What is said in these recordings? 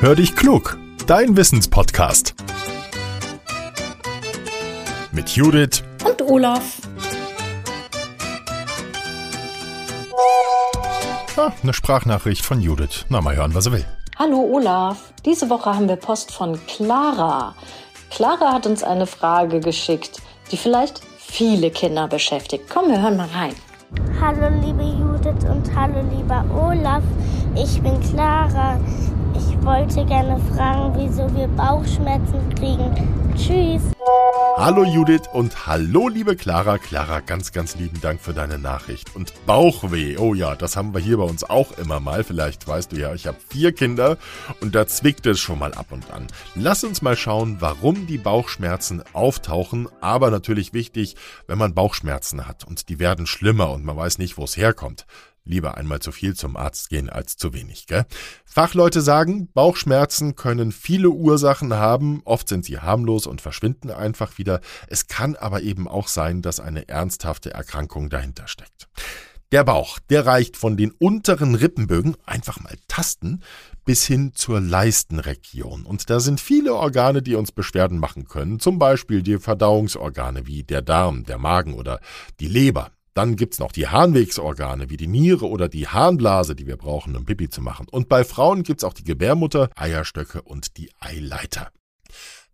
Hör dich klug, dein Wissenspodcast. Mit Judith und Olaf. Ah, eine Sprachnachricht von Judith. Na, mal hören, was er will. Hallo Olaf. Diese Woche haben wir Post von Clara. Clara hat uns eine Frage geschickt, die vielleicht viele Kinder beschäftigt. Komm, wir hören mal rein. Hallo liebe Judith und hallo lieber Olaf. Ich bin Clara. Ich wollte gerne fragen, wieso wir Bauchschmerzen kriegen. Tschüss. Hallo Judith und hallo liebe Clara. Clara, ganz, ganz lieben Dank für deine Nachricht. Und Bauchweh, oh ja, das haben wir hier bei uns auch immer mal. Vielleicht weißt du ja, ich habe vier Kinder und da zwickt es schon mal ab und an. Lass uns mal schauen, warum die Bauchschmerzen auftauchen. Aber natürlich wichtig, wenn man Bauchschmerzen hat und die werden schlimmer und man weiß nicht, wo es herkommt. Lieber einmal zu viel zum Arzt gehen als zu wenig, gell? Fachleute sagen, Bauchschmerzen können viele Ursachen haben, oft sind sie harmlos und verschwinden einfach wieder. Es kann aber eben auch sein, dass eine ernsthafte Erkrankung dahinter steckt. Der Bauch, der reicht von den unteren Rippenbögen, einfach mal tasten, bis hin zur Leistenregion. Und da sind viele Organe, die uns Beschwerden machen können, zum Beispiel die Verdauungsorgane wie der Darm, der Magen oder die Leber. Dann gibt's noch die Harnwegsorgane wie die Niere oder die Harnblase, die wir brauchen, um Pipi zu machen. Und bei Frauen gibt's auch die Gebärmutter, Eierstöcke und die Eileiter.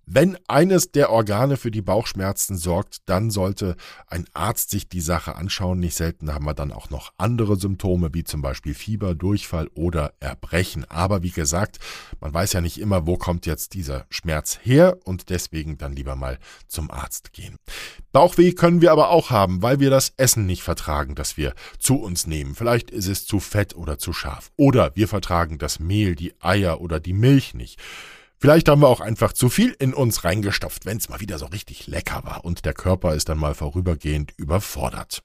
Wenn eines der Organe für die Bauchschmerzen sorgt, dann sollte ein Arzt sich die Sache anschauen. Nicht selten haben wir dann auch noch andere Symptome, wie zum Beispiel Fieber, Durchfall oder Erbrechen. Aber wie gesagt, man weiß ja nicht immer, wo kommt jetzt dieser Schmerz her und deswegen dann lieber mal zum Arzt gehen. Bauchweh können wir aber auch haben, weil wir das Essen nicht vertragen, das wir zu uns nehmen. Vielleicht ist es zu fett oder zu scharf. Oder wir vertragen das Mehl, die Eier oder die Milch nicht. Vielleicht haben wir auch einfach zu viel in uns reingestopft, wenn es mal wieder so richtig lecker war und der Körper ist dann mal vorübergehend überfordert.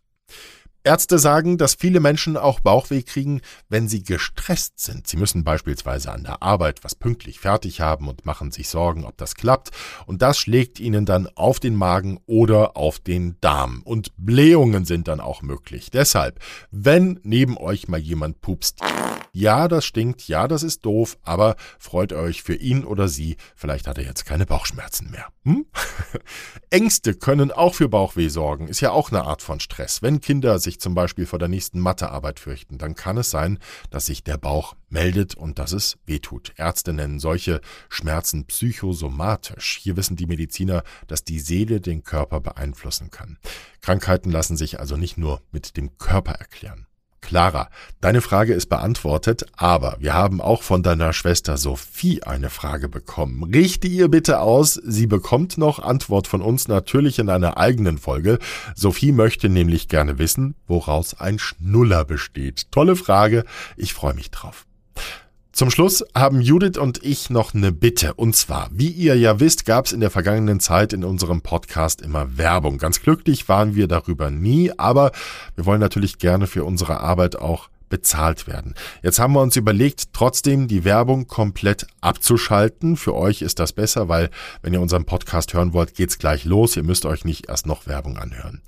Ärzte sagen, dass viele Menschen auch Bauchweh kriegen, wenn sie gestresst sind. Sie müssen beispielsweise an der Arbeit was pünktlich fertig haben und machen sich Sorgen, ob das klappt. Und das schlägt ihnen dann auf den Magen oder auf den Darm. Und Blähungen sind dann auch möglich. Deshalb, wenn neben euch mal jemand pupst, ja, das stinkt, ja, das ist doof, aber freut euch für ihn oder sie, vielleicht hat er jetzt keine Bauchschmerzen mehr. Hm? Ängste können auch für Bauchweh sorgen, ist ja auch eine Art von Stress. Wenn Kinder sich zum Beispiel vor der nächsten Mathearbeit fürchten, dann kann es sein, dass sich der Bauch meldet und dass es wehtut. Ärzte nennen solche Schmerzen psychosomatisch. Hier wissen die Mediziner, dass die Seele den Körper beeinflussen kann. Krankheiten lassen sich also nicht nur mit dem Körper erklären. Clara, deine Frage ist beantwortet, aber wir haben auch von deiner Schwester Sophie eine Frage bekommen. Richte ihr bitte aus, sie bekommt noch Antwort von uns natürlich in einer eigenen Folge. Sophie möchte nämlich gerne wissen, woraus ein Schnuller besteht. Tolle Frage, ich freue mich drauf. Zum Schluss haben Judith und ich noch eine Bitte. Und zwar, wie ihr ja wisst, gab es in der vergangenen Zeit in unserem Podcast immer Werbung. Ganz glücklich waren wir darüber nie, aber wir wollen natürlich gerne für unsere Arbeit auch bezahlt werden. Jetzt haben wir uns überlegt, trotzdem die Werbung komplett abzuschalten. Für euch ist das besser, weil wenn ihr unseren Podcast hören wollt, geht's gleich los. Ihr müsst euch nicht erst noch Werbung anhören.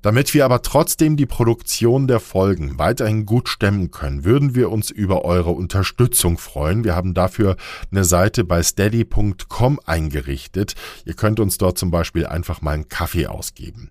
Damit wir aber trotzdem die Produktion der Folgen weiterhin gut stemmen können, würden wir uns über eure Unterstützung freuen. Wir haben dafür eine Seite bei steady.com eingerichtet. Ihr könnt uns dort zum Beispiel einfach mal einen Kaffee ausgeben.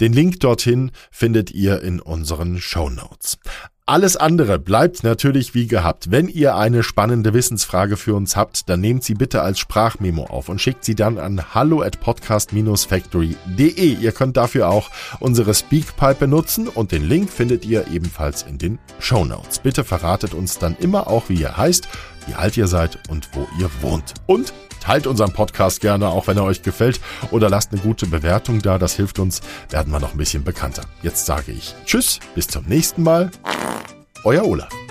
Den Link dorthin findet ihr in unseren Show Notes. Alles andere bleibt natürlich wie gehabt. Wenn ihr eine spannende Wissensfrage für uns habt, dann nehmt sie bitte als Sprachmemo auf und schickt sie dann an hallo at podcast-factory.de. Ihr könnt dafür auch unsere Speakpipe benutzen und den Link findet ihr ebenfalls in den Show Notes. Bitte verratet uns dann immer auch, wie ihr heißt, wie alt ihr seid und wo ihr wohnt. Und teilt unseren Podcast gerne, auch wenn er euch gefällt, oder lasst eine gute Bewertung da. Das hilft uns, werden wir noch ein bisschen bekannter. Jetzt sage ich Tschüss, bis zum nächsten Mal. Euer Olaf.